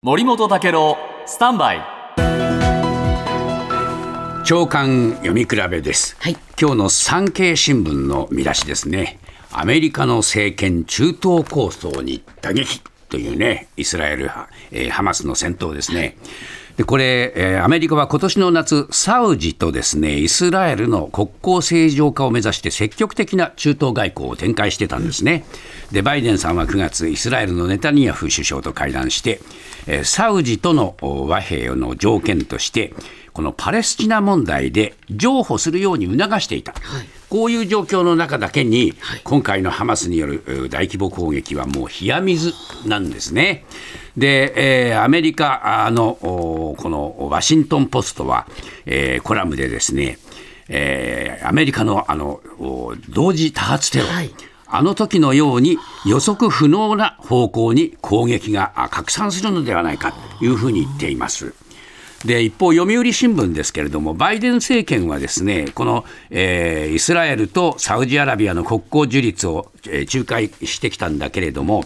森本武郎スタンバイ。長官読み比べです、はい。今日の産経新聞の見出しですね。アメリカの政権中東構想に打撃というねイスラエル派、えーハマスの戦闘ですねでこれ、えーアメリカは今年の夏サウジとですねイスラエルの国交正常化を目指して積極的な中東外交を展開してたんですね。でバイデンさんは9月イスラエルのネタニヤフ首相と会談して、えーサウジとの和平の条件としてこのパレスチナ問題で譲歩するように促していた、こういう状況の中だけに、今回のハマスによるえー大規模攻撃はもう冷や水なんですね。で、えーアメリカあのおこのワシントン・ポストは、えーコラムでですね、えーアメリカのあのお同時多発テロ、はいあの時のように予測不能な方向に攻撃があ拡散するのではないかというふうに言っています。で一方、読売新聞ですけれども、バイデン政権はですねこの、えーイスラエルとサウジアラビアの国交樹立を、えー仲介してきたんだけれども、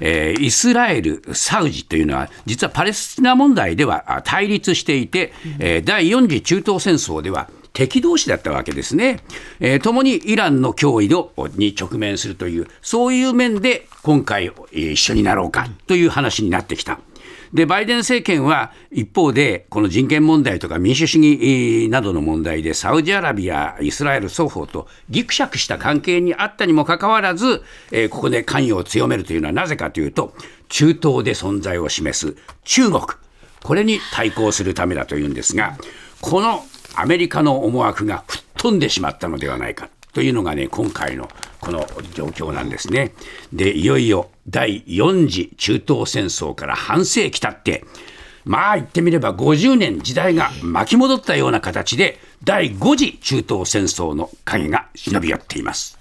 えーイスラエル、サウジというのは、実はパレスチナ問題では対立していて、えー第4次中東戦争では、敵同士だったわけですね。えー共にイランの脅威のに直面するという、そういう面で今回、一緒になろうかという話になってきた。で、バイデン政権は一方で、この人権問題とか民主主義などの問題で、サウジアラビア、イスラエル双方とぎくしゃくした関係にあったにもかかわらず、えーここで関与を強めるというのはなぜかというと、中東で存在を示す中国、これに対抗するためだというんですが、このアメリカの思惑が吹っ飛んでしまったのではないかというのがね、今回のこの状況なんですね。で、いよいよ第4次中東戦争から半世紀経って、まあ言ってみれば50年時代が巻き戻ったような形で、第5次中東戦争の影が忍び寄っています。